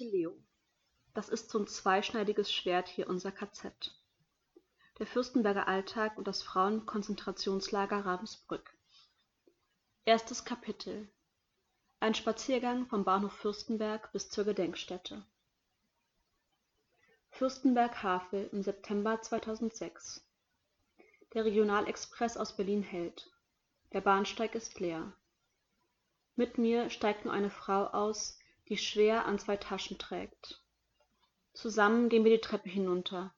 echte Leo. Das ist so ein zweischneidiges Schwert hier, unser KZ. Der Fürstenberger Alltag und das Frauenkonzentrationslager Ravensbrück. Erstes Kapitel. Ein Spaziergang vom Bahnhof Fürstenberg bis zur Gedenkstätte. Fürstenberg-Havel im September 2006. Der Regionalexpress aus Berlin hält. Der Bahnsteig ist leer. Mit mir steigt nur eine Frau aus, die schwer an zwei Taschen trägt. Zusammen gehen wir die Treppe hinunter,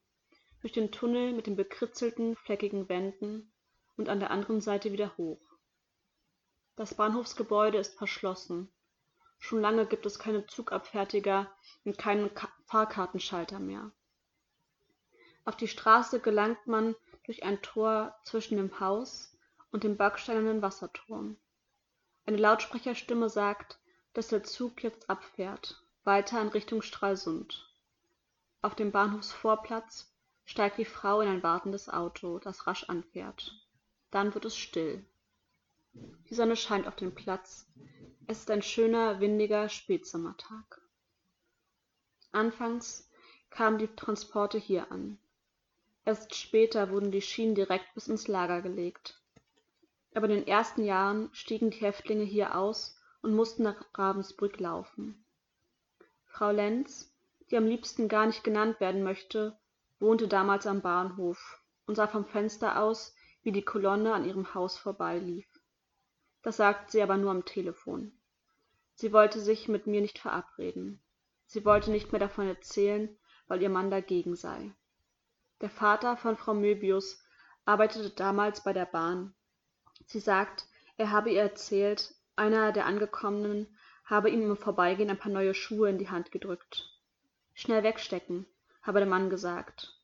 durch den Tunnel mit den bekritzelten, fleckigen Wänden und an der anderen Seite wieder hoch. Das Bahnhofsgebäude ist verschlossen. Schon lange gibt es keine Zugabfertiger und keinen Fahrkartenschalter mehr. Auf die Straße gelangt man durch ein Tor zwischen dem Haus und dem backsteinernen Wasserturm. Eine Lautsprecherstimme sagt, dass der Zug jetzt abfährt, weiter in Richtung Stralsund. Auf dem Bahnhofsvorplatz steigt die Frau in ein wartendes Auto, das rasch anfährt. Dann wird es still. Die Sonne scheint auf den Platz. Es ist ein schöner, windiger Spätsommertag. Anfangs kamen die Transporte hier an. Erst später wurden die Schienen direkt bis ins Lager gelegt aber in den ersten Jahren stiegen die Häftlinge hier aus und mussten nach Ravensbrück laufen. Frau Lenz, die am liebsten gar nicht genannt werden möchte, wohnte damals am Bahnhof und sah vom Fenster aus, wie die Kolonne an ihrem Haus vorbeilief. Das sagte sie aber nur am Telefon. Sie wollte sich mit mir nicht verabreden. Sie wollte nicht mehr davon erzählen, weil ihr Mann dagegen sei. Der Vater von Frau Möbius arbeitete damals bei der Bahn Sie sagt, er habe ihr erzählt, einer der Angekommenen habe ihm im Vorbeigehen ein paar neue Schuhe in die Hand gedrückt. Schnell wegstecken, habe der Mann gesagt.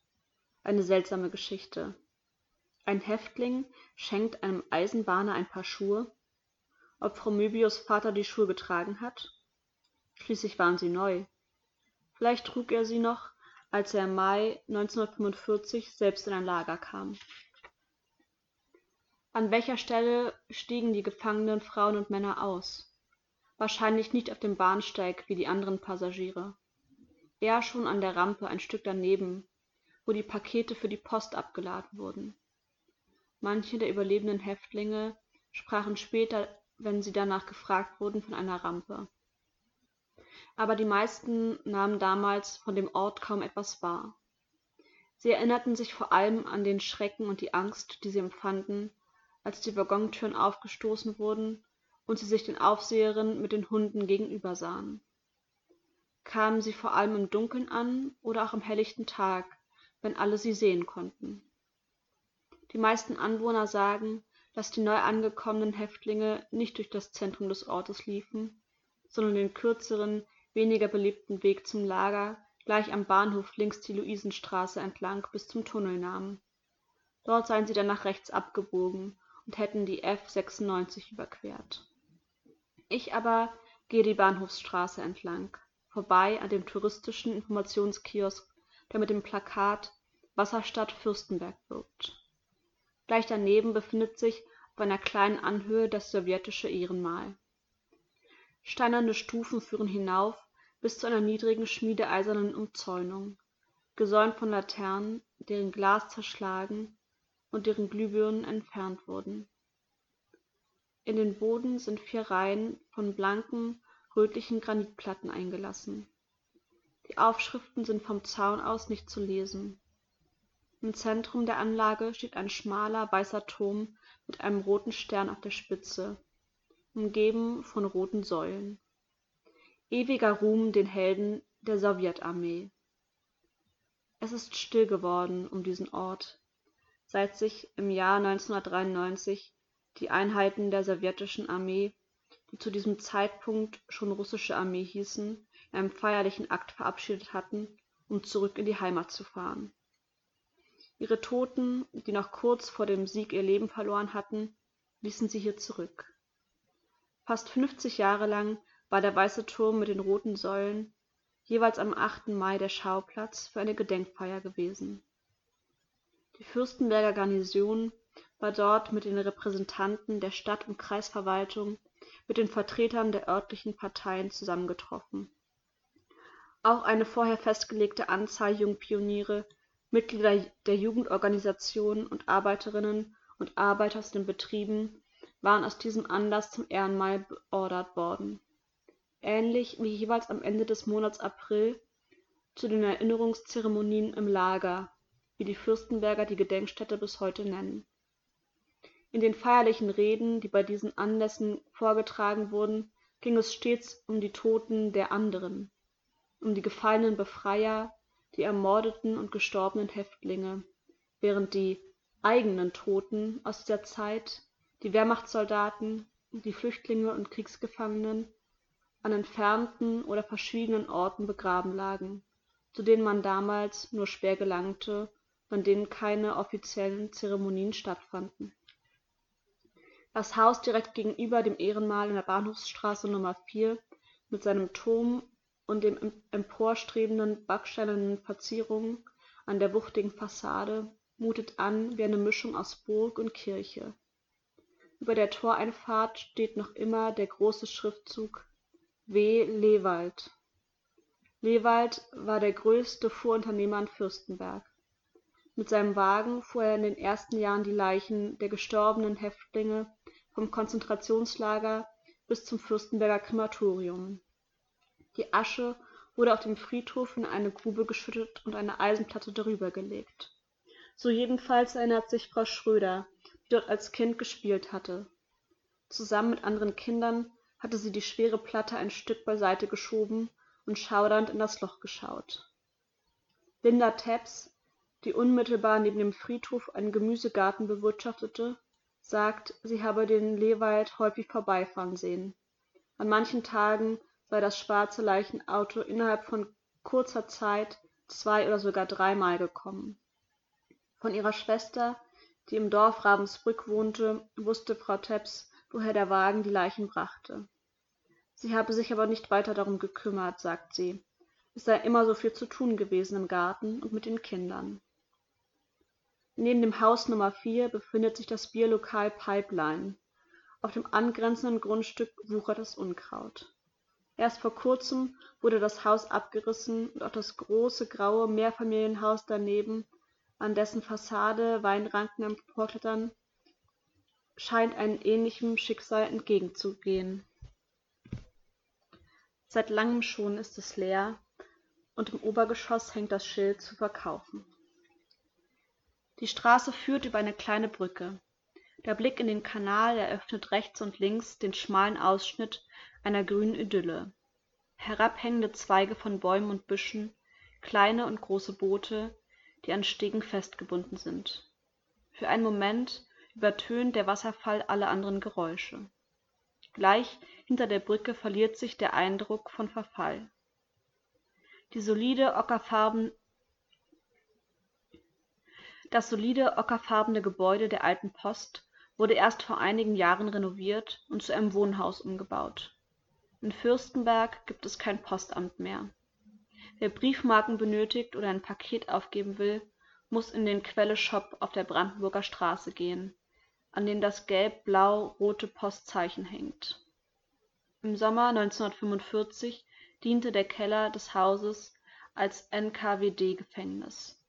Eine seltsame Geschichte. Ein Häftling schenkt einem Eisenbahner ein paar Schuhe? Ob Frau Möbius Vater die Schuhe getragen hat? Schließlich waren sie neu. Vielleicht trug er sie noch, als er im Mai 1945 selbst in ein Lager kam. An welcher Stelle stiegen die gefangenen Frauen und Männer aus? Wahrscheinlich nicht auf dem Bahnsteig wie die anderen Passagiere. Eher schon an der Rampe ein Stück daneben, wo die Pakete für die Post abgeladen wurden. Manche der überlebenden Häftlinge sprachen später, wenn sie danach gefragt wurden, von einer Rampe. Aber die meisten nahmen damals von dem Ort kaum etwas wahr. Sie erinnerten sich vor allem an den Schrecken und die Angst, die sie empfanden, als die waggontüren aufgestoßen wurden und sie sich den aufseherinnen mit den hunden gegenüber sahen. Kamen sie vor allem im dunkeln an oder auch am helllichten tag wenn alle sie sehen konnten. Die meisten anwohner sagen dass die neu angekommenen häftlinge nicht durch das zentrum des ortes liefen sondern den kürzeren weniger belebten weg zum lager gleich am bahnhof links die luisenstraße entlang bis zum tunnel nahmen. Dort seien sie dann nach rechts abgebogen und hätten die F 96 überquert. Ich aber gehe die Bahnhofsstraße entlang, vorbei an dem touristischen Informationskiosk, der mit dem Plakat Wasserstadt Fürstenberg wirbt. Gleich daneben befindet sich auf einer kleinen Anhöhe das sowjetische Ehrenmal. Steinerne Stufen führen hinauf bis zu einer niedrigen schmiedeeisernen Umzäunung, gesäumt von Laternen, deren Glas zerschlagen und deren Glühbirnen entfernt wurden. In den Boden sind vier Reihen von blanken, rötlichen Granitplatten eingelassen. Die Aufschriften sind vom Zaun aus nicht zu lesen. Im Zentrum der Anlage steht ein schmaler weißer Turm mit einem roten Stern auf der Spitze, umgeben von roten Säulen. Ewiger Ruhm den Helden der Sowjetarmee. Es ist still geworden um diesen Ort, seit sich im Jahr 1993 die Einheiten der sowjetischen Armee, die zu diesem Zeitpunkt schon russische Armee hießen, in einem feierlichen Akt verabschiedet hatten, um zurück in die Heimat zu fahren. Ihre Toten, die noch kurz vor dem Sieg ihr Leben verloren hatten, ließen sie hier zurück. Fast 50 Jahre lang war der Weiße Turm mit den roten Säulen jeweils am 8. Mai der Schauplatz für eine Gedenkfeier gewesen die Fürstenberger Garnison war dort mit den Repräsentanten der Stadt und Kreisverwaltung, mit den Vertretern der örtlichen Parteien zusammengetroffen. Auch eine vorher festgelegte Anzahl Jungpioniere, Mitglieder der Jugendorganisationen und Arbeiterinnen und Arbeiter aus den Betrieben waren aus diesem Anlass zum Ehrenmal beordert worden. Ähnlich wie jeweils am Ende des Monats April zu den Erinnerungszeremonien im Lager, wie die Fürstenberger die Gedenkstätte bis heute nennen. In den feierlichen Reden, die bei diesen Anlässen vorgetragen wurden, ging es stets um die Toten der anderen, um die gefallenen Befreier, die ermordeten und gestorbenen Häftlinge, während die eigenen Toten aus dieser Zeit, die Wehrmachtssoldaten, die Flüchtlinge und Kriegsgefangenen, an entfernten oder verschwiegenen Orten begraben lagen, zu denen man damals nur schwer gelangte an denen keine offiziellen Zeremonien stattfanden. Das Haus direkt gegenüber dem Ehrenmal in der Bahnhofsstraße Nummer 4 mit seinem Turm und den emporstrebenden backsteinernen Verzierungen an der wuchtigen Fassade mutet an wie eine Mischung aus Burg und Kirche. Über der Toreinfahrt steht noch immer der große Schriftzug W. Lewald. Lewald war der größte Fuhrunternehmer in Fürstenberg. Mit seinem Wagen fuhr er in den ersten Jahren die Leichen der gestorbenen Häftlinge vom Konzentrationslager bis zum Fürstenberger Krematorium. Die Asche wurde auf dem Friedhof in eine Grube geschüttet und eine Eisenplatte darüber gelegt. So jedenfalls erinnert sich Frau Schröder, die dort als Kind gespielt hatte. Zusammen mit anderen Kindern hatte sie die schwere Platte ein Stück beiseite geschoben und schaudernd in das Loch geschaut. Linda Taps, die unmittelbar neben dem Friedhof einen Gemüsegarten bewirtschaftete, sagt, sie habe den Lewald häufig vorbeifahren sehen. An manchen Tagen sei das schwarze Leichenauto innerhalb von kurzer Zeit zwei oder sogar dreimal gekommen. Von ihrer Schwester, die im Dorf Ravensbrück wohnte, wusste Frau Teps, woher der Wagen die Leichen brachte. Sie habe sich aber nicht weiter darum gekümmert, sagt sie. Es sei immer so viel zu tun gewesen im Garten und mit den Kindern. Neben dem Haus Nummer 4 befindet sich das Bierlokal Pipeline. Auf dem angrenzenden Grundstück wuchert das Unkraut. Erst vor kurzem wurde das Haus abgerissen und auch das große graue Mehrfamilienhaus daneben, an dessen Fassade Weinranken emporklettern, scheint einem ähnlichem Schicksal entgegenzugehen. Seit langem schon ist es leer und im Obergeschoss hängt das Schild zu verkaufen. Die Straße führt über eine kleine Brücke. Der Blick in den Kanal eröffnet rechts und links den schmalen Ausschnitt einer grünen Idylle. Herabhängende Zweige von Bäumen und Büschen, kleine und große Boote, die an Stegen festgebunden sind. Für einen Moment übertönt der Wasserfall alle anderen Geräusche. Gleich hinter der Brücke verliert sich der Eindruck von Verfall. Die solide ockerfarben das solide ockerfarbene Gebäude der alten Post wurde erst vor einigen Jahren renoviert und zu einem Wohnhaus umgebaut. In Fürstenberg gibt es kein Postamt mehr. Wer Briefmarken benötigt oder ein Paket aufgeben will, muss in den Quelle-Shop auf der Brandenburger Straße gehen, an dem das gelb-blau-rote Postzeichen hängt. Im Sommer 1945 diente der Keller des Hauses als NKWD-Gefängnis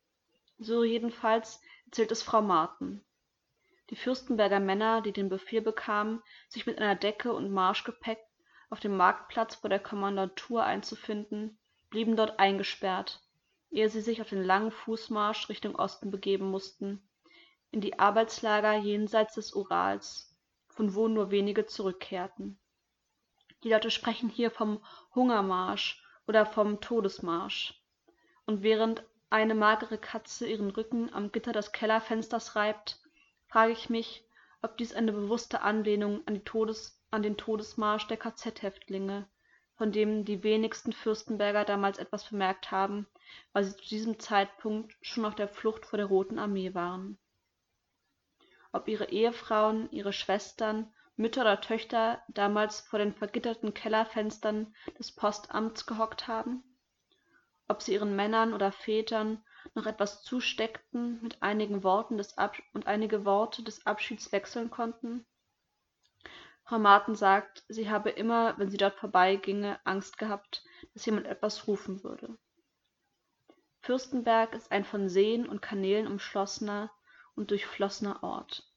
so jedenfalls erzählt es Frau Marten. Die Fürstenberger Männer, die den Befehl bekamen, sich mit einer Decke und Marschgepäck auf dem Marktplatz vor der Kommandantur einzufinden, blieben dort eingesperrt, ehe sie sich auf den langen Fußmarsch Richtung Osten begeben mussten, in die Arbeitslager jenseits des Urals, von wo nur wenige zurückkehrten. Die Leute sprechen hier vom Hungermarsch oder vom Todesmarsch. Und während eine magere Katze ihren Rücken am Gitter des Kellerfensters reibt, frage ich mich, ob dies eine bewusste Anlehnung an, Todes-, an den Todesmarsch der KZ-Häftlinge, von dem die wenigsten Fürstenberger damals etwas bemerkt haben, weil sie zu diesem Zeitpunkt schon auf der Flucht vor der Roten Armee waren. Ob ihre Ehefrauen, ihre Schwestern, Mütter oder Töchter damals vor den vergitterten Kellerfenstern des Postamts gehockt haben? Ob sie ihren Männern oder Vätern noch etwas zusteckten mit einigen Worten des und einige Worte des Abschieds wechseln konnten? Frau Marten sagt, sie habe immer, wenn sie dort vorbeiginge, Angst gehabt, dass jemand etwas rufen würde. Fürstenberg ist ein von Seen und Kanälen umschlossener und durchflossener Ort.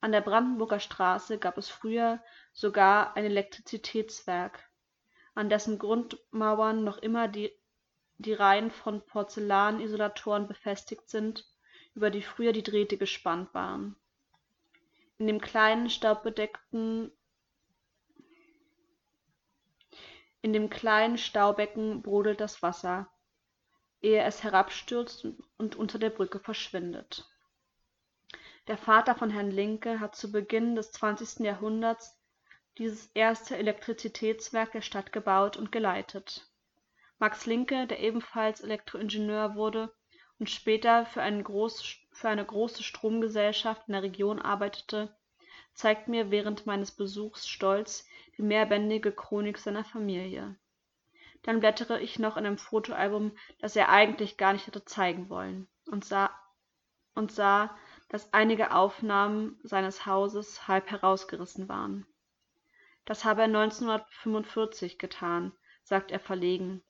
An der Brandenburger Straße gab es früher sogar ein Elektrizitätswerk, an dessen Grundmauern noch immer die, die Reihen von Porzellanisolatoren befestigt sind, über die früher die Drähte gespannt waren. In dem kleinen, staubbedeckten in dem kleinen Staubecken brodelt das Wasser, ehe es herabstürzt und unter der Brücke verschwindet. Der Vater von Herrn Linke hat zu Beginn des 20. Jahrhunderts dieses erste Elektrizitätswerk der Stadt gebaut und geleitet. Max Linke, der ebenfalls Elektroingenieur wurde und später für, eine große Stromgesellschaft in der Region arbeitete, zeigt mir während meines Besuchs stolz die mehrbändige Chronik seiner Familie. Dann blättere ich noch in einem Fotoalbum, das er eigentlich gar nicht hatte zeigen wollen, und sah, und sah, dass einige Aufnahmen seines Hauses halb herausgerissen waren. Das habe er 1945 getan, sagt er verlegen.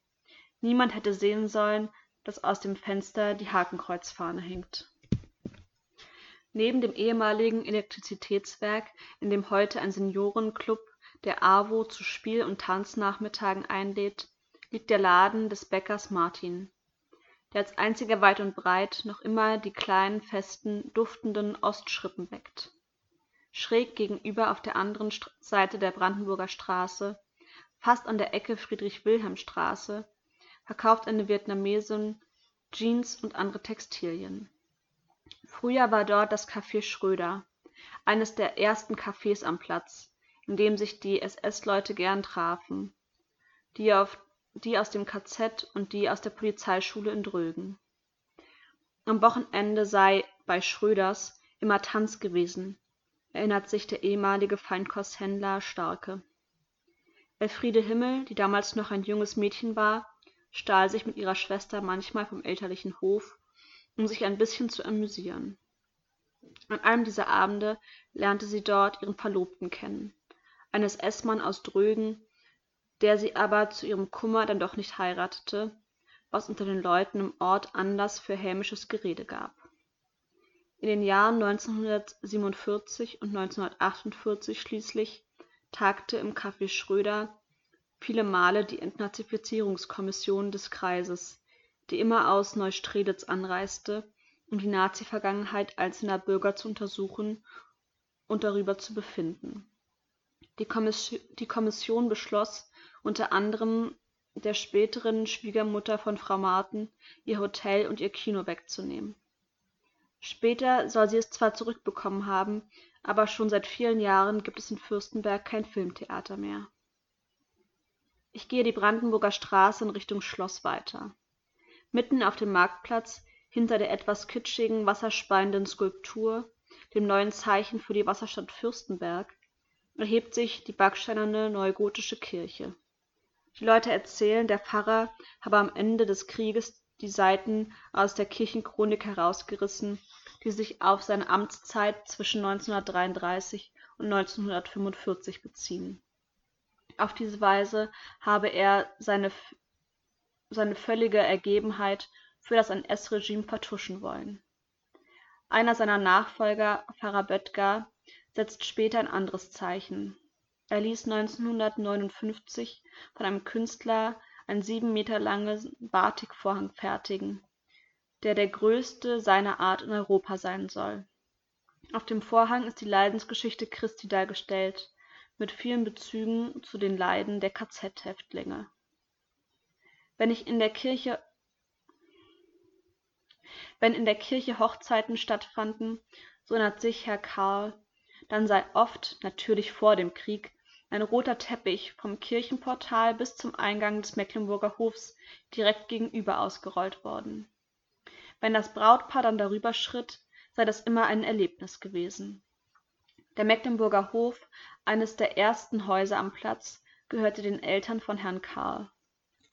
Niemand hätte sehen sollen, dass aus dem Fenster die Hakenkreuzfahne hängt. Neben dem ehemaligen Elektrizitätswerk, in dem heute ein Seniorenclub der AWO zu Spiel- und Tanznachmittagen einlädt, liegt der Laden des Bäckers Martin, der als einziger weit und breit noch immer die kleinen, festen, duftenden Ostschrippen bäckt schräg gegenüber auf der anderen Seite der Brandenburger Straße, fast an der Ecke Friedrich-Wilhelm-Straße, verkauft eine Vietnamesin Jeans und andere Textilien. Früher war dort das Café Schröder, eines der ersten Cafés am Platz, in dem sich die SS-Leute gern trafen, die, auf, die aus dem KZ und die aus der Polizeischule in Drögen. Am Wochenende sei bei Schröders immer Tanz gewesen, erinnert sich der ehemalige Feinkosthändler Starke. Elfriede Himmel, die damals noch ein junges Mädchen war, stahl sich mit ihrer Schwester manchmal vom elterlichen Hof, um sich ein bisschen zu amüsieren. An einem dieser Abende lernte sie dort ihren Verlobten kennen, eines Essmann aus Drögen, der sie aber zu ihrem Kummer dann doch nicht heiratete, was unter den Leuten im Ort Anlass für hämisches Gerede gab in den Jahren 1947 und 1948 schließlich tagte im Café Schröder viele Male die Entnazifizierungskommission des Kreises, die immer aus Neustrelitz anreiste, um die Nazi-Vergangenheit einzelner Bürger zu untersuchen und darüber zu befinden. Die Kommission beschloss unter anderem der späteren Schwiegermutter von Frau Marten ihr Hotel und ihr Kino wegzunehmen Später soll sie es zwar zurückbekommen haben, aber schon seit vielen Jahren gibt es in Fürstenberg kein Filmtheater mehr. Ich gehe die Brandenburger Straße in Richtung Schloss weiter. Mitten auf dem Marktplatz, hinter der etwas kitschigen, wasserspeienden Skulptur, dem neuen Zeichen für die Wasserstadt Fürstenberg, erhebt sich die backsteinerne neugotische Kirche. Die Leute erzählen, der Pfarrer habe am Ende des Krieges die Seiten aus der Kirchenchronik herausgerissen, die sich auf seine Amtszeit zwischen 1933 und 1945 beziehen. Auf diese Weise habe er seine, seine völlige Ergebenheit für das NS-Regime vertuschen wollen. Einer seiner Nachfolger, Böttger, setzt später ein anderes Zeichen. Er ließ 1959 von einem Künstler ein sieben Meter langen Batikvorhang fertigen, der der größte seiner Art in Europa sein soll. Auf dem Vorhang ist die Leidensgeschichte Christi dargestellt, mit vielen Bezügen zu den Leiden der KZ-Häftlinge. Wenn ich in der Kirche wenn in der Kirche Hochzeiten stattfanden, so erinnert sich Herr Karl, dann sei oft, natürlich vor dem Krieg, ein roter Teppich vom Kirchenportal bis zum Eingang des Mecklenburger Hofs direkt gegenüber ausgerollt worden. Wenn das Brautpaar dann darüber schritt, sei das immer ein Erlebnis gewesen. Der Mecklenburger Hof, eines der ersten Häuser am Platz, gehörte den Eltern von Herrn Karl.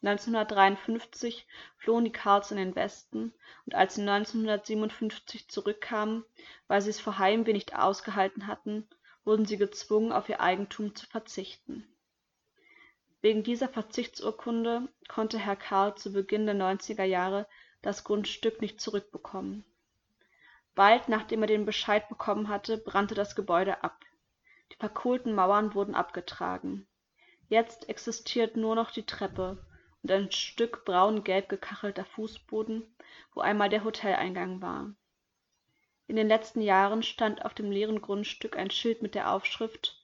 1953 flohen die Karls in den Westen, und als sie 1957 zurückkamen, weil sie es vor Heimweh nicht ausgehalten hatten wurden sie gezwungen, auf ihr Eigentum zu verzichten. Wegen dieser Verzichtsurkunde konnte Herr Karl zu Beginn der 90er Jahre das Grundstück nicht zurückbekommen. Bald nachdem er den Bescheid bekommen hatte, brannte das Gebäude ab. Die verkohlten Mauern wurden abgetragen. Jetzt existiert nur noch die Treppe und ein Stück braun-gelb gekachelter Fußboden, wo einmal der Hoteleingang war. In den letzten Jahren stand auf dem leeren Grundstück ein Schild mit der Aufschrift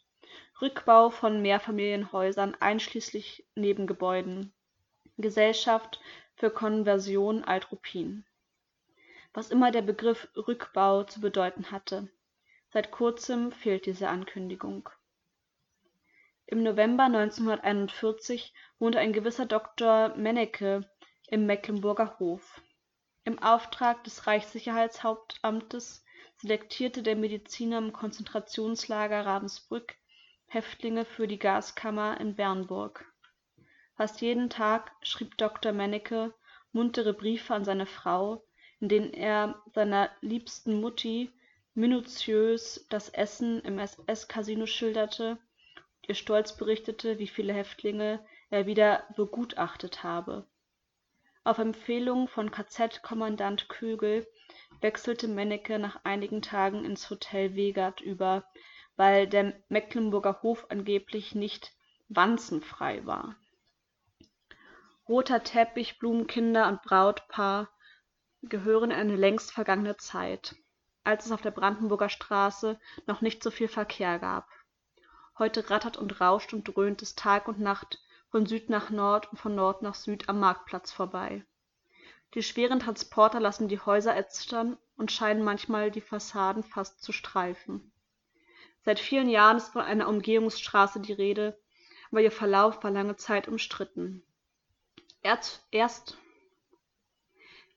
Rückbau von Mehrfamilienhäusern einschließlich Nebengebäuden. Gesellschaft für Konversion. Was immer der Begriff Rückbau zu bedeuten hatte. Seit kurzem fehlt diese Ankündigung. Im November 1941 wohnte ein gewisser Dr. Mennecke im Mecklenburger Hof. Im Auftrag des Reichssicherheitshauptamtes selektierte der Mediziner im Konzentrationslager Ravensbrück Häftlinge für die Gaskammer in Bernburg. Fast jeden Tag schrieb Dr. Mennecke muntere Briefe an seine Frau, in denen er seiner liebsten Mutti minutiös das Essen im SS-Kasino schilderte und ihr stolz berichtete, wie viele Häftlinge er wieder begutachtet habe auf Empfehlung von KZ-Kommandant Kögel wechselte Mennecke nach einigen Tagen ins Hotel Wegert über, weil der Mecklenburger Hof angeblich nicht wanzenfrei war. Roter Teppich, Blumenkinder und Brautpaar gehören in eine längst vergangene Zeit, als es auf der Brandenburger Straße noch nicht so viel Verkehr gab. Heute rattert und rauscht und dröhnt es Tag und Nacht von Süd nach Nord und von Nord nach Süd am Marktplatz vorbei. Die schweren Transporter lassen die Häuser erzittern und scheinen manchmal die Fassaden fast zu streifen. Seit vielen Jahren ist von einer Umgehungsstraße die Rede, aber ihr Verlauf war lange Zeit umstritten. Erst, erst,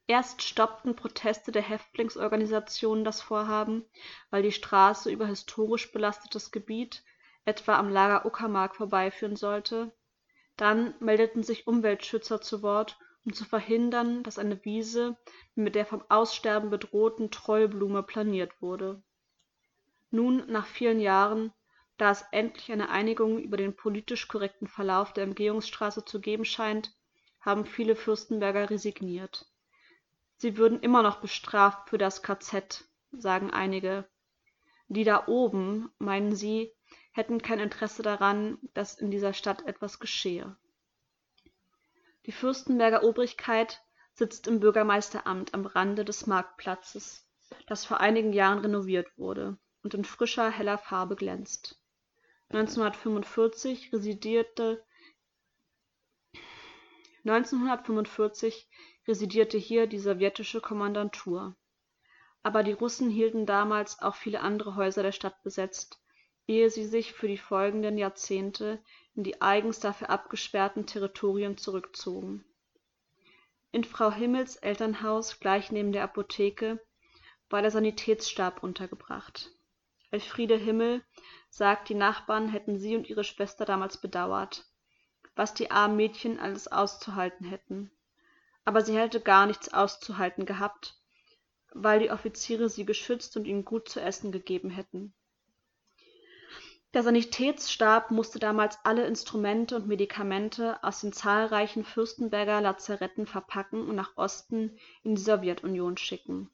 erst stoppten Proteste der Häftlingsorganisationen das Vorhaben, weil die Straße über historisch belastetes Gebiet, etwa am Lager Uckermark, vorbeiführen sollte dann meldeten sich Umweltschützer zu Wort, um zu verhindern, dass eine Wiese mit der vom Aussterben bedrohten Trollblume planiert wurde. Nun, nach vielen Jahren, da es endlich eine Einigung über den politisch korrekten Verlauf der Umgehungsstraße zu geben scheint, haben viele Fürstenberger resigniert. Sie würden immer noch bestraft für das KZ, sagen einige. Die da oben, meinen sie, hätten kein Interesse daran, dass in dieser Stadt etwas geschehe. Die Fürstenberger Obrigkeit sitzt im Bürgermeisteramt am Rande des Marktplatzes, das vor einigen Jahren renoviert wurde und in frischer, heller Farbe glänzt. 1945 residierte 1945 residierte hier die sowjetische Kommandantur. Aber die Russen hielten damals auch viele andere Häuser der Stadt besetzt ehe sie sich für die folgenden Jahrzehnte in die eigens dafür abgesperrten Territorien zurückzogen. In Frau Himmels Elternhaus gleich neben der Apotheke war der Sanitätsstab untergebracht. Elfriede Himmel sagt, die Nachbarn hätten sie und ihre Schwester damals bedauert, was die armen Mädchen alles auszuhalten hätten. Aber sie hätte gar nichts auszuhalten gehabt, weil die Offiziere sie geschützt und ihnen gut zu essen gegeben hätten der Sanitätsstab musste damals alle Instrumente und Medikamente aus den zahlreichen Fürstenberger Lazaretten verpacken und nach Osten in die Sowjetunion schicken.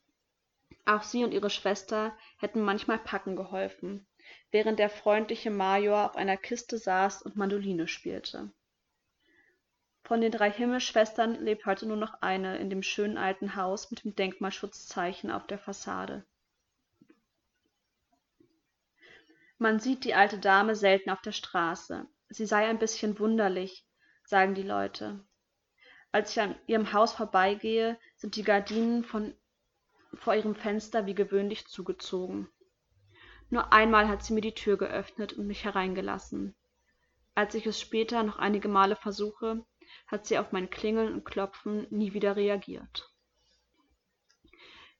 Auch sie und ihre Schwester hätten manchmal packen geholfen, während der freundliche Major auf einer Kiste saß und Mandoline spielte. Von den drei Himmelsschwestern lebt heute nur noch eine in dem schönen alten Haus mit dem Denkmalschutzzeichen auf der Fassade. Man sieht die alte dame selten auf der straße. Sie sei ein bisschen wunderlich sagen die leute. Als ich an ihrem haus vorbeigehe sind die gardinen von vor ihrem fenster wie gewöhnlich zugezogen. Nur einmal hat sie mir die tür geöffnet und mich hereingelassen. Als ich es später noch einige male versuche hat sie auf mein klingeln und klopfen nie wieder reagiert.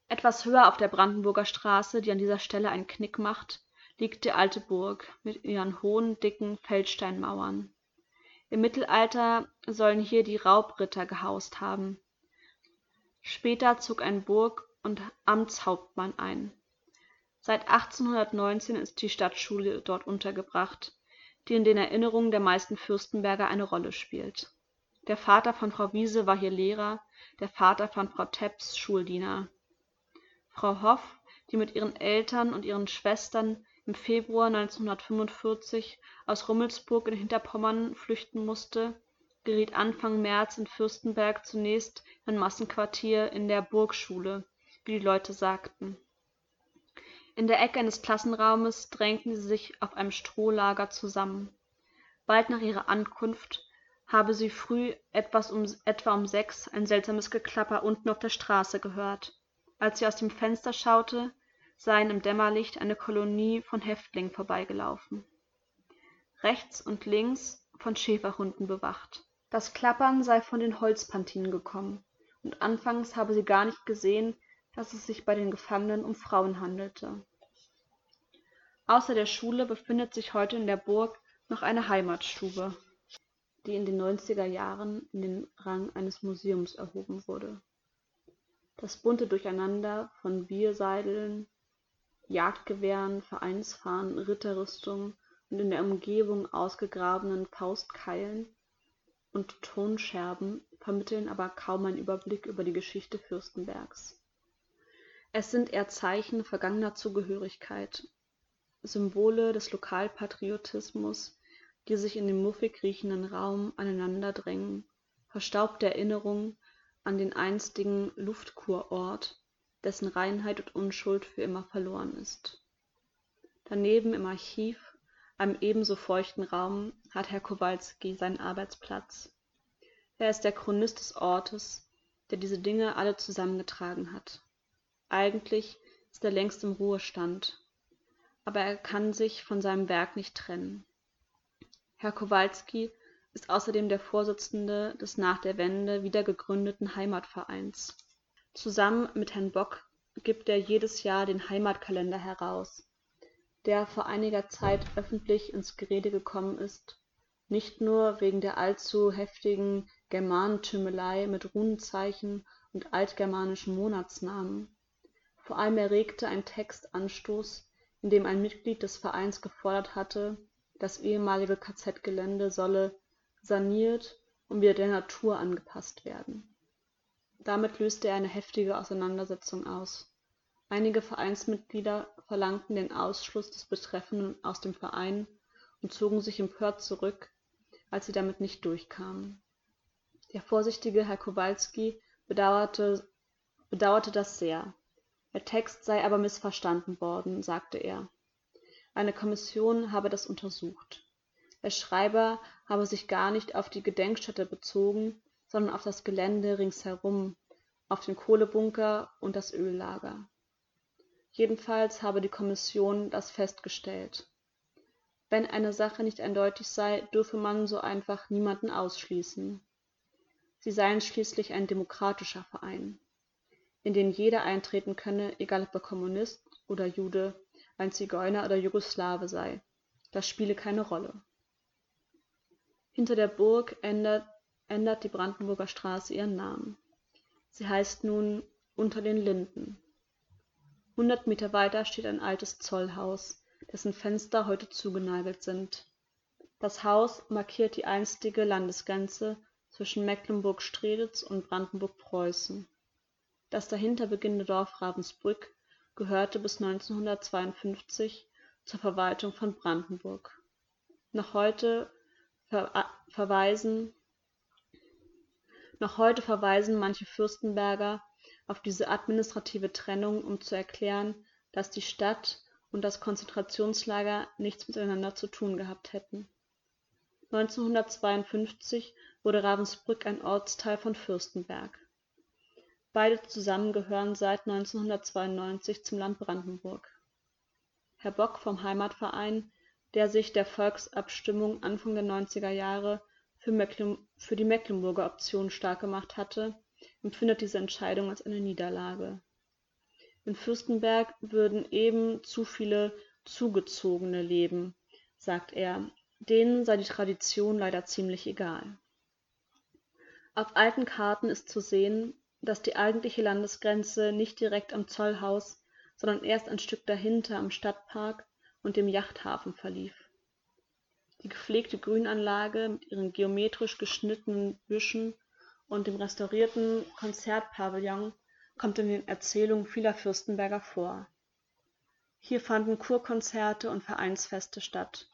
Etwas höher auf der brandenburger straße die an dieser stelle einen knick macht liegt die alte burg mit ihren hohen dicken feldsteinmauern. Im mittelalter sollen hier die raubritter gehaust haben. Später zog ein burg und amtshauptmann ein. Seit 1819 ist die Stadtschule dort untergebracht, die in den Erinnerungen der meisten Fürstenberger eine Rolle spielt. Der Vater von Frau Wiese war hier Lehrer, der Vater von Frau Tepps Schuldiener. Frau Hoff, die mit ihren Eltern und ihren Schwestern im Februar 1945 aus Rummelsburg in Hinterpommern flüchten musste, geriet Anfang März in Fürstenberg zunächst in ein Massenquartier in der Burgschule, wie die Leute sagten. In der Ecke eines Klassenraumes drängten sie sich auf einem Strohlager zusammen. Bald nach ihrer Ankunft habe sie früh etwas um, etwa um sechs ein seltsames Geklapper unten auf der Straße gehört. Als sie aus dem Fenster schaute, seien im Dämmerlicht eine Kolonie von Häftlingen vorbeigelaufen. Rechts und links von Schäferhunden bewacht. Das Klappern sei von den Holzpantinen gekommen, und anfangs habe sie gar nicht gesehen, dass es sich bei den Gefangenen um Frauen handelte. Außer der Schule befindet sich heute in der Burg noch eine Heimatstube, die in den 90er Jahren in den Rang eines Museums erhoben wurde. Das bunte Durcheinander von Bierseideln, Jagdgewehren, Vereinsfahnen, Ritterrüstungen und in der Umgebung ausgegrabenen Faustkeilen und Tonscherben vermitteln aber kaum einen Überblick über die Geschichte Fürstenbergs. Es sind eher Zeichen vergangener Zugehörigkeit, Symbole des Lokalpatriotismus, die sich in dem muffig riechenden Raum aneinanderdrängen, verstaubte Erinnerungen an den einstigen Luftkurort dessen Reinheit und Unschuld für immer verloren ist. Daneben im Archiv, einem ebenso feuchten Raum, hat Herr Kowalski seinen Arbeitsplatz. Er ist der Chronist des Ortes, der diese Dinge alle zusammengetragen hat. Eigentlich ist er längst im Ruhestand, aber er kann sich von seinem Werk nicht trennen. Herr Kowalski ist außerdem der Vorsitzende des nach der Wende wieder gegründeten Heimatvereins Zusammen mit Herrn Bock gibt er jedes Jahr den Heimatkalender heraus, der vor einiger Zeit öffentlich ins Gerede gekommen ist, nicht nur wegen der allzu heftigen Germanentümelei mit Runenzeichen und altgermanischen Monatsnamen. Vor allem erregte ein Text Anstoß, in dem ein Mitglied des Vereins gefordert hatte, das ehemalige KZ-Gelände solle saniert und wieder der Natur angepasst werden damit löste er eine heftige Auseinandersetzung aus. Einige Vereinsmitglieder verlangten den Ausschluss des Betreffenden aus dem Verein und zogen sich empört zurück, als sie damit nicht durchkamen. Der vorsichtige Herr Kowalski bedauerte, bedauerte das sehr. Der Text sei aber missverstanden worden, sagte er. Eine Kommission habe das untersucht. Der Schreiber habe sich gar nicht auf die Gedenkstätte bezogen, sondern auf das Gelände ringsherum, auf den Kohlebunker und das Öllager. Jedenfalls habe die Kommission das festgestellt. Wenn eine Sache nicht eindeutig sei, dürfe man so einfach niemanden ausschließen. Sie seien schließlich ein demokratischer Verein, in den jeder eintreten könne, egal ob er Kommunist oder Jude, ein Zigeuner oder Jugoslawe sei. Das spiele keine Rolle. Hinter der Burg ändert ändert die Brandenburger Straße ihren Namen. Sie heißt nun Unter den Linden. Hundert Meter weiter steht ein altes Zollhaus, dessen Fenster heute zugenagelt sind. Das Haus markiert die einstige Landesgrenze zwischen Mecklenburg-Strelitz und Brandenburg-Preußen. Das dahinter beginnende Dorf Ravensbrück gehörte bis 1952 zur Verwaltung von Brandenburg. Noch heute ver verweisen noch heute verweisen manche Fürstenberger auf diese administrative Trennung, um zu erklären, dass die Stadt und das Konzentrationslager nichts miteinander zu tun gehabt hätten. 1952 wurde Ravensbrück ein Ortsteil von Fürstenberg. Beide zusammen gehören seit 1992 zum Land Brandenburg. Herr Bock vom Heimatverein, der sich der Volksabstimmung Anfang der 90er Jahre für die Mecklenburger Option stark gemacht hatte, empfindet diese Entscheidung als eine Niederlage. In Fürstenberg würden eben zu viele Zugezogene leben, sagt er, denen sei die Tradition leider ziemlich egal. Auf alten Karten ist zu sehen, dass die eigentliche Landesgrenze nicht direkt am Zollhaus, sondern erst ein Stück dahinter am Stadtpark und dem Yachthafen verlief. Die gepflegte Grünanlage mit ihren geometrisch geschnittenen Büschen und dem restaurierten Konzertpavillon kommt in den Erzählungen vieler Fürstenberger vor. Hier fanden Kurkonzerte und Vereinsfeste statt.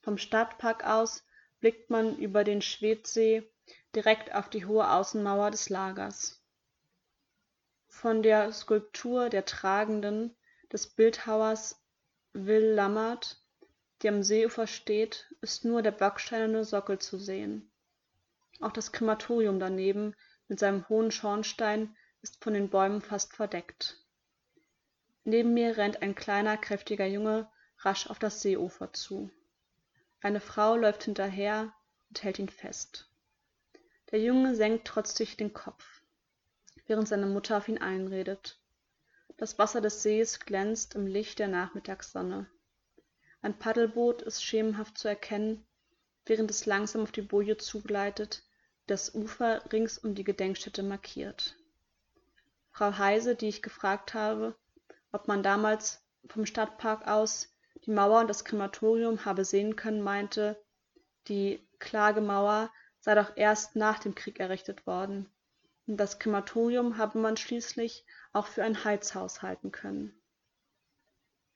Vom Stadtpark aus blickt man über den Schwedsee direkt auf die hohe Außenmauer des Lagers. Von der Skulptur der Tragenden des Bildhauers Will Lammert, die am Seeufer steht, ist nur der backsteinerne Sockel zu sehen. Auch das Krematorium daneben mit seinem hohen Schornstein ist von den Bäumen fast verdeckt. Neben mir rennt ein kleiner, kräftiger Junge rasch auf das Seeufer zu. Eine Frau läuft hinterher und hält ihn fest. Der Junge senkt trotzig den Kopf, während seine Mutter auf ihn einredet. Das Wasser des Sees glänzt im Licht der Nachmittagssonne. Ein Paddelboot ist schemenhaft zu erkennen, während es langsam auf die Boje zugleitet, die das Ufer rings um die Gedenkstätte markiert. Frau Heise, die ich gefragt habe, ob man damals vom Stadtpark aus die Mauer und das Krematorium habe sehen können, meinte, die Klagemauer sei doch erst nach dem Krieg errichtet worden, das Krematorium habe man schließlich auch für ein Heizhaus halten können.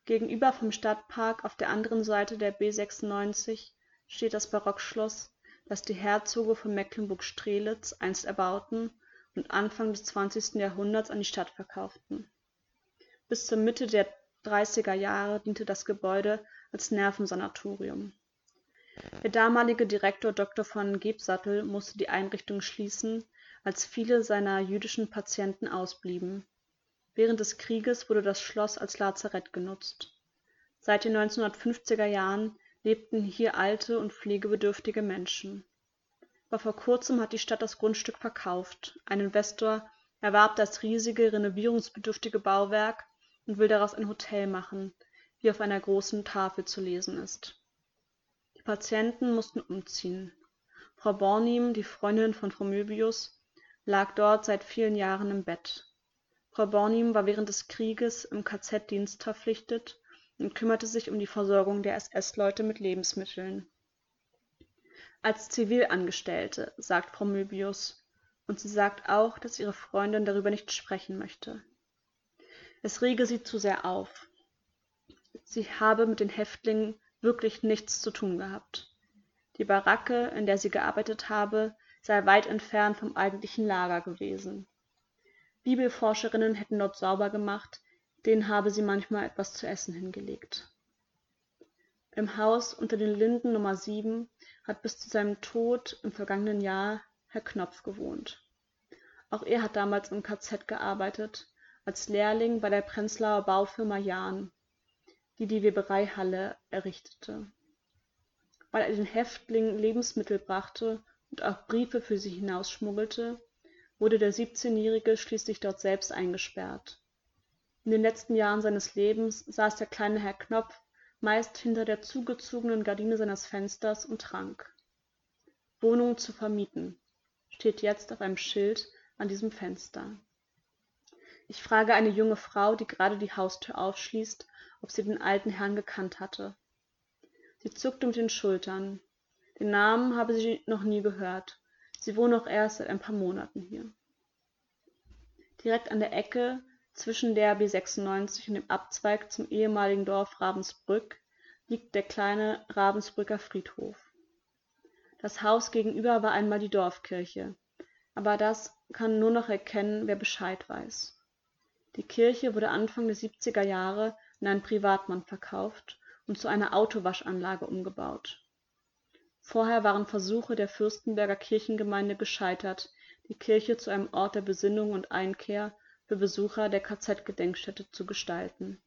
Gegenüber vom Stadtpark auf der anderen Seite der B 96 steht das Barockschloss, das die Herzoge von Mecklenburg-Strelitz einst erbauten und Anfang des 20. Jahrhunderts an die Stadt verkauften. Bis zur Mitte der 30er Jahre diente das Gebäude als Nervensanatorium. Der damalige Direktor Dr. von Gebsattel musste die Einrichtung schließen, als viele seiner jüdischen Patienten ausblieben. Während des Krieges wurde das Schloss als Lazarett genutzt. Seit den 1950er Jahren lebten hier alte und pflegebedürftige Menschen. Aber vor kurzem hat die Stadt das Grundstück verkauft. Ein Investor erwarb das riesige, renovierungsbedürftige Bauwerk und will daraus ein Hotel machen, wie auf einer großen Tafel zu lesen ist. Die Patienten mussten umziehen. Frau Bornim, die Freundin von Frau Möbius, lag dort seit vielen Jahren im Bett. Frau Bornim war während des Krieges im KZ dienstverpflichtet und kümmerte sich um die Versorgung der SS-Leute mit Lebensmitteln. Als Zivilangestellte, sagt Frau Möbius, und sie sagt auch, dass ihre Freundin darüber nicht sprechen möchte. Es rege sie zu sehr auf. Sie habe mit den Häftlingen wirklich nichts zu tun gehabt. Die Baracke, in der sie gearbeitet habe, sei weit entfernt vom eigentlichen Lager gewesen. Bibelforscherinnen hätten dort sauber gemacht, denen habe sie manchmal etwas zu essen hingelegt. Im Haus unter den Linden Nummer 7 hat bis zu seinem Tod im vergangenen Jahr Herr Knopf gewohnt. Auch er hat damals im KZ gearbeitet als Lehrling bei der Prenzlauer Baufirma Jahn, die die Webereihalle errichtete. Weil er den Häftlingen Lebensmittel brachte und auch Briefe für sie hinausschmuggelte, wurde der 17-Jährige schließlich dort selbst eingesperrt. In den letzten Jahren seines Lebens saß der kleine Herr Knopf meist hinter der zugezogenen Gardine seines Fensters und trank. Wohnung zu vermieten steht jetzt auf einem Schild an diesem Fenster. Ich frage eine junge Frau, die gerade die Haustür aufschließt, ob sie den alten Herrn gekannt hatte. Sie zuckte mit den Schultern. Den Namen habe sie noch nie gehört. Sie wohne auch erst seit ein paar Monaten hier. Direkt an der Ecke zwischen der B 96 und dem Abzweig zum ehemaligen Dorf Ravensbrück liegt der kleine Ravensbrücker Friedhof. Das Haus gegenüber war einmal die Dorfkirche, aber das kann nur noch erkennen, wer Bescheid weiß. Die Kirche wurde Anfang der 70er Jahre an einen Privatmann verkauft und zu einer Autowaschanlage umgebaut. Vorher waren Versuche der Fürstenberger Kirchengemeinde gescheitert, die Kirche zu einem Ort der Besinnung und Einkehr für Besucher der KZ-Gedenkstätte zu gestalten.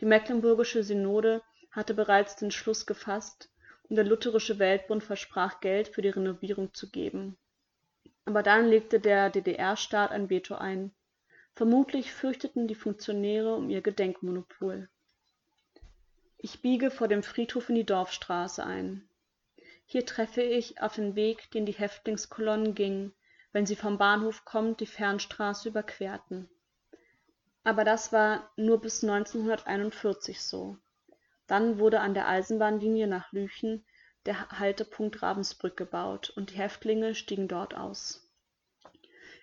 Die Mecklenburgische Synode hatte bereits den Schluss gefasst und der Lutherische Weltbund versprach Geld für die Renovierung zu geben. Aber dann legte der DDR-Staat ein Veto ein Vermutlich fürchteten die Funktionäre um ihr Gedenkmonopol. Ich biege vor dem Friedhof in die Dorfstraße ein. Hier treffe ich auf den Weg, den die Häftlingskolonnen gingen, wenn sie vom Bahnhof kommend die Fernstraße überquerten. Aber das war nur bis 1941 so. Dann wurde an der Eisenbahnlinie nach Lüchen der Haltepunkt Ravensbrück gebaut und die Häftlinge stiegen dort aus.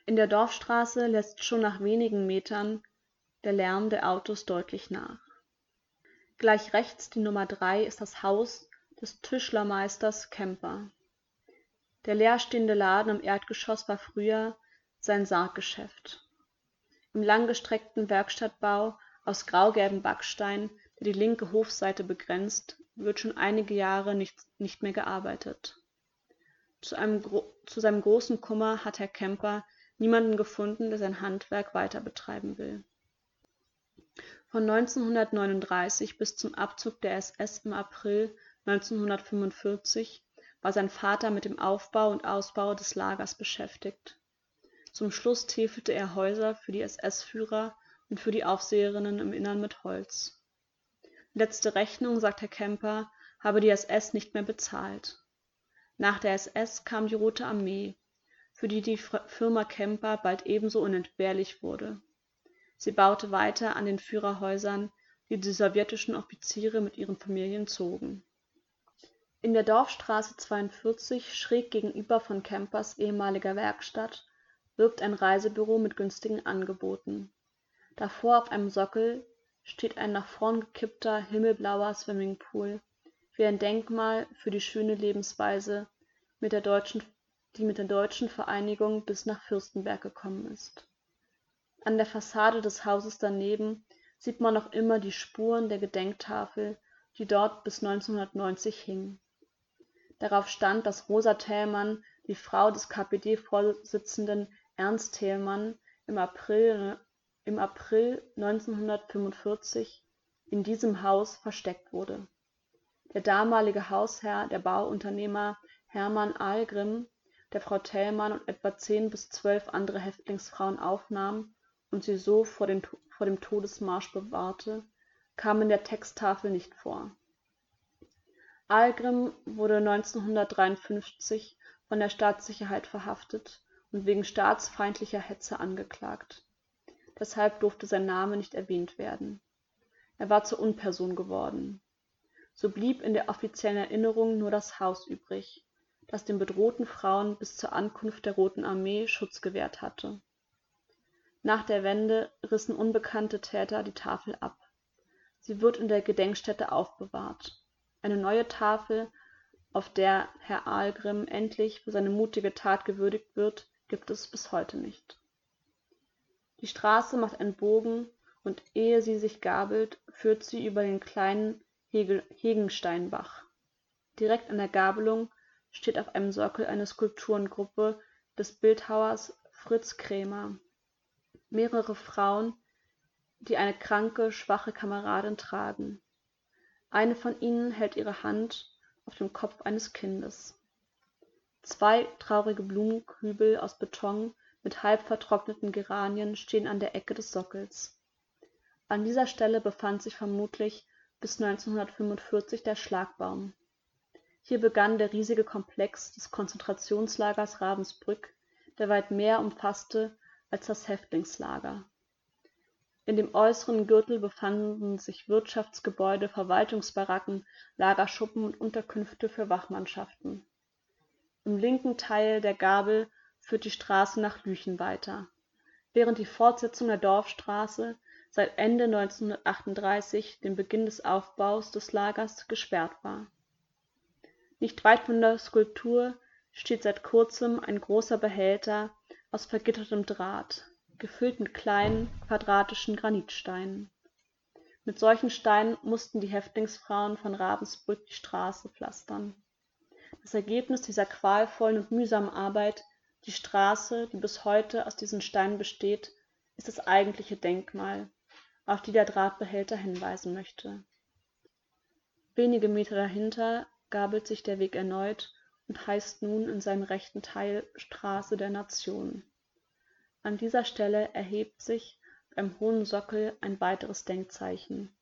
In der Dorfstraße lässt schon nach wenigen Metern der Lärm der Autos deutlich nach. Gleich rechts die Nummer 3 ist das Haus des Tischlermeisters Kemper. Der leerstehende Laden im Erdgeschoss war früher sein Sarggeschäft. Im langgestreckten Werkstattbau aus graugelbem Backstein, der die linke Hofseite begrenzt, wird schon einige Jahre nicht, mehr gearbeitet. Zu seinem großen Kummer hat Herr Kemper niemanden gefunden, der sein Handwerk weiter betreiben will. Von 1939 bis zum Abzug der SS im April 1945 war sein Vater mit dem Aufbau und Ausbau des Lagers beschäftigt. Zum Schluss täfelte er Häuser für die SS-Führer und für die Aufseherinnen im Innern mit Holz. Letzte Rechnung, sagt Herr Kemper, habe die SS nicht mehr bezahlt. Nach der SS kam die Rote Armee, für die die Firma Kemper bald ebenso unentbehrlich wurde. Sie baute weiter an den Führerhäusern, die die sowjetischen Offiziere mit ihren Familien zogen. In der Dorfstraße 42, schräg gegenüber von Kempers ehemaliger Werkstatt, wirbt ein Reisebüro mit günstigen Angeboten. Davor auf einem Sockel steht ein nach vorn gekippter himmelblauer Swimmingpool, wie ein Denkmal für die schöne Lebensweise, mit der deutschen, die mit der deutschen Vereinigung bis nach Fürstenberg gekommen ist. An der Fassade des Hauses daneben sieht man noch immer die Spuren der Gedenktafel, die dort bis 1990 hing. Darauf stand, dass Rosa Thälmann, die Frau des KPD-Vorsitzenden Ernst Thälmann im April, im April 1945 in diesem Haus versteckt wurde. Der damalige Hausherr, der Bauunternehmer Hermann Ahlgrim, der Frau Thälmann und etwa zehn bis zwölf andere Häftlingsfrauen aufnahm und sie so vor, den, vor dem Todesmarsch bewahrte, kam in der Texttafel nicht vor. Ahlgrim wurde 1953 von der Staatssicherheit verhaftet und wegen staatsfeindlicher Hetze angeklagt. Deshalb durfte sein Name nicht erwähnt werden. Er war zur Unperson geworden. So blieb in der offiziellen Erinnerung nur das Haus übrig, das den bedrohten Frauen bis zur Ankunft der Roten Armee Schutz gewährt hatte. Nach der Wende rissen unbekannte Täter die Tafel ab. Sie wird in der Gedenkstätte aufbewahrt. Eine neue Tafel, auf der Herr Ahlgrim endlich für seine mutige Tat gewürdigt wird, gibt es bis heute nicht. Die Straße macht einen Bogen und ehe sie sich gabelt, führt sie über den kleinen Hegensteinbach. Direkt an der Gabelung steht auf einem Sockel eine Skulpturengruppe des Bildhauers Fritz Krämer. Mehrere Frauen, die eine kranke, schwache Kameradin tragen. Eine von ihnen hält ihre Hand auf dem Kopf eines Kindes. Zwei traurige Blumenkübel aus Beton mit halb vertrockneten Geranien stehen an der Ecke des Sockels. An dieser Stelle befand sich vermutlich bis 1945 der Schlagbaum. Hier begann der riesige Komplex des Konzentrationslagers Ravensbrück, der weit mehr umfasste als das Häftlingslager. In dem äußeren Gürtel befanden sich Wirtschaftsgebäude, Verwaltungsbaracken, Lagerschuppen und Unterkünfte für Wachmannschaften. Im linken Teil der Gabel führt die Straße nach Lüchen weiter, während die Fortsetzung der Dorfstraße seit Ende 1938, dem Beginn des Aufbaus des Lagers, gesperrt war. Nicht weit von der Skulptur steht seit kurzem ein großer Behälter aus vergittertem Draht, gefüllt mit kleinen, quadratischen Granitsteinen. Mit solchen Steinen mussten die Häftlingsfrauen von Ravensbrück die Straße pflastern das Ergebnis dieser qualvollen und mühsamen Arbeit, die Straße, die bis heute aus diesen Steinen besteht, ist das eigentliche Denkmal, auf die der Drahtbehälter hinweisen möchte. Wenige Meter dahinter gabelt sich der Weg erneut und heißt nun in seinem rechten Teil Straße der Nation. An dieser Stelle erhebt sich beim hohen Sockel ein weiteres Denkzeichen,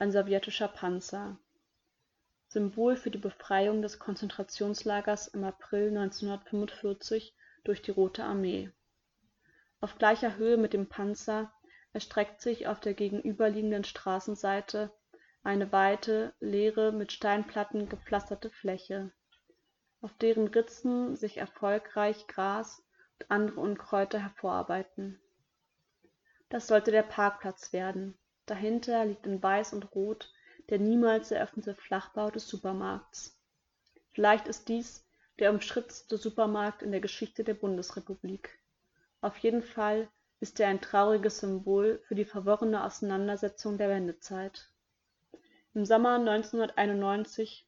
ein sowjetischer Panzer Symbol für die Befreiung des Konzentrationslagers im April 1945 durch die Rote Armee. Auf gleicher Höhe mit dem Panzer erstreckt sich auf der gegenüberliegenden Straßenseite eine weite, leere, mit Steinplatten gepflasterte Fläche, auf deren Ritzen sich erfolgreich Gras andere Unkräuter hervorarbeiten. Das sollte der Parkplatz werden. Dahinter liegt in Weiß und Rot der niemals eröffnete Flachbau des Supermarkts. Vielleicht ist dies der umstrittenste Supermarkt in der Geschichte der Bundesrepublik. Auf jeden Fall ist er ein trauriges Symbol für die verworrene Auseinandersetzung der Wendezeit im Sommer 1991,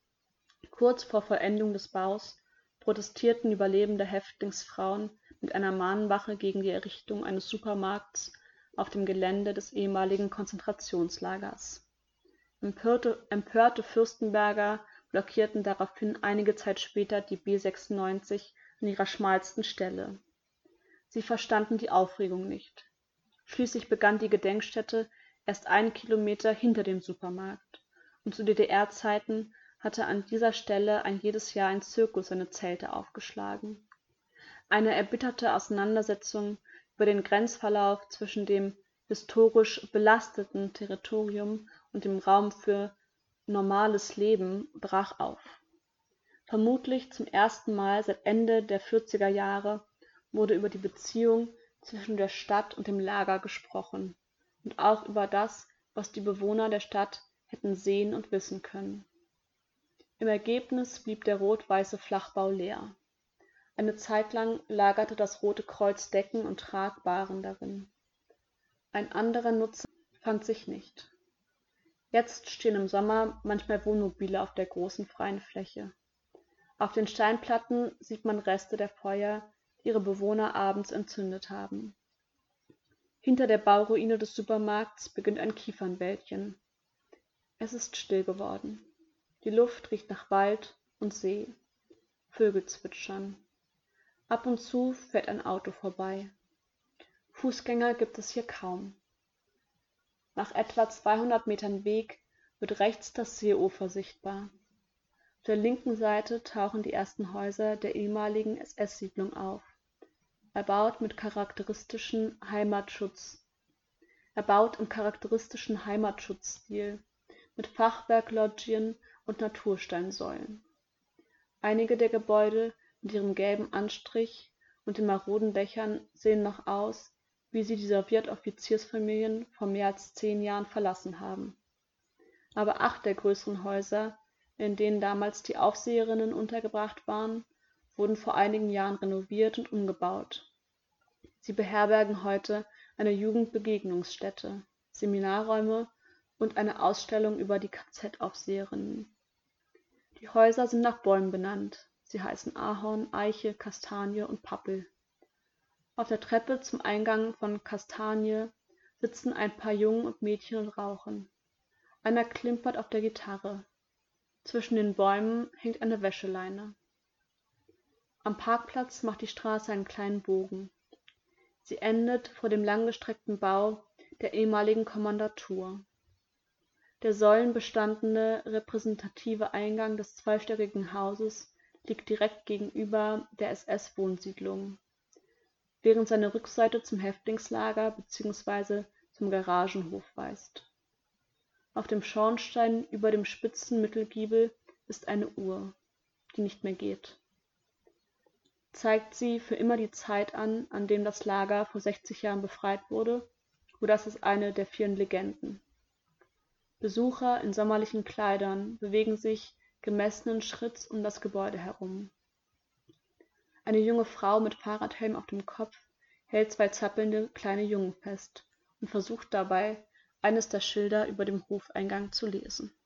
kurz vor Vollendung des Baus, protestierten überlebende Häftlingsfrauen mit einer Mahnwache gegen die Errichtung eines Supermarkts auf dem Gelände des ehemaligen Konzentrationslagers. Empörte, Fürstenberger blockierten daraufhin einige Zeit später die B 96 an ihrer schmalsten Stelle. Sie verstanden die Aufregung nicht. Schließlich begann die Gedenkstätte erst einen Kilometer hinter dem Supermarkt und zu DDR-Zeiten hatte an dieser Stelle ein jedes Jahr ein Zirkus seine Zelte aufgeschlagen. Eine erbitterte Auseinandersetzung über den Grenzverlauf zwischen dem historisch belasteten Territorium und dem Raum für normales Leben brach auf. Vermutlich zum ersten Mal seit Ende der 40er Jahre wurde über die Beziehung zwischen der Stadt und dem Lager gesprochen und auch über das, was die Bewohner der Stadt hätten sehen und wissen können. Im Ergebnis blieb der rot-weiße Flachbau leer. Eine Zeit lang lagerte das Rote Kreuz Decken und Tragbaren darin. Ein anderer Nutzen fand sich nicht. Jetzt stehen im Sommer manchmal Wohnmobile auf der großen freien Fläche. Auf den Steinplatten sieht man Reste der Feuer, die ihre Bewohner abends entzündet haben. Hinter der Bauruine des Supermarkts beginnt ein Kiefernwäldchen, es ist still geworden. Die Luft riecht nach Wald und See. Vögel zwitschern. Ab und zu fährt ein Auto vorbei. Fußgänger gibt es hier kaum. Nach etwa 200 Metern Weg wird rechts das Seeufer sichtbar. Auf der linken Seite tauchen die ersten Häuser der ehemaligen SS-Siedlung auf, erbaut mit charakteristischen Heimatschutz erbaut im charakteristischen Heimatschutzstil mit Fachwerkloggien und Natursteinsäulen. Einige der Gebäude mit ihrem gelben Anstrich und den maroden Dächern sehen noch aus, wie sie die Sowjetoffiziersfamilien vor mehr als zehn Jahren verlassen haben. Aber acht der größeren Häuser, in denen damals die Aufseherinnen untergebracht waren, wurden vor einigen Jahren renoviert und umgebaut. Sie beherbergen heute eine Jugendbegegnungsstätte, Seminarräume und eine Ausstellung über die KZ-Aufseherinnen. Die Häuser sind nach Bäumen benannt. Sie heißen Ahorn, Eiche, Kastanie und Pappel. Auf der Treppe zum Eingang von Kastanie sitzen ein paar Jungen und Mädchen und rauchen. Einer klimpert auf der Gitarre. Zwischen den Bäumen hängt eine Wäscheleine. Am Parkplatz macht die Straße einen kleinen Bogen. Sie endet vor dem langgestreckten Bau der ehemaligen Kommandatur der säulenbestandene repräsentative Eingang des zweistöckigen Hauses liegt direkt gegenüber der SS-Wohnsiedlung, während seine Rückseite zum Häftlingslager bzw. zum Garagenhof weist. Auf dem Schornstein über dem spitzen Mittelgiebel ist eine Uhr, die nicht mehr geht. Zeigt sie für immer die Zeit an, an dem das Lager vor 60 Jahren befreit wurde, oder ist es eine der vielen Legenden Besucher in sommerlichen Kleidern bewegen sich gemessenen Schritts um das Gebäude herum. Eine junge Frau mit Fahrradhelm auf dem Kopf hält zwei zappelnde kleine Jungen fest und versucht dabei, eines der Schilder über dem Hofeingang zu lesen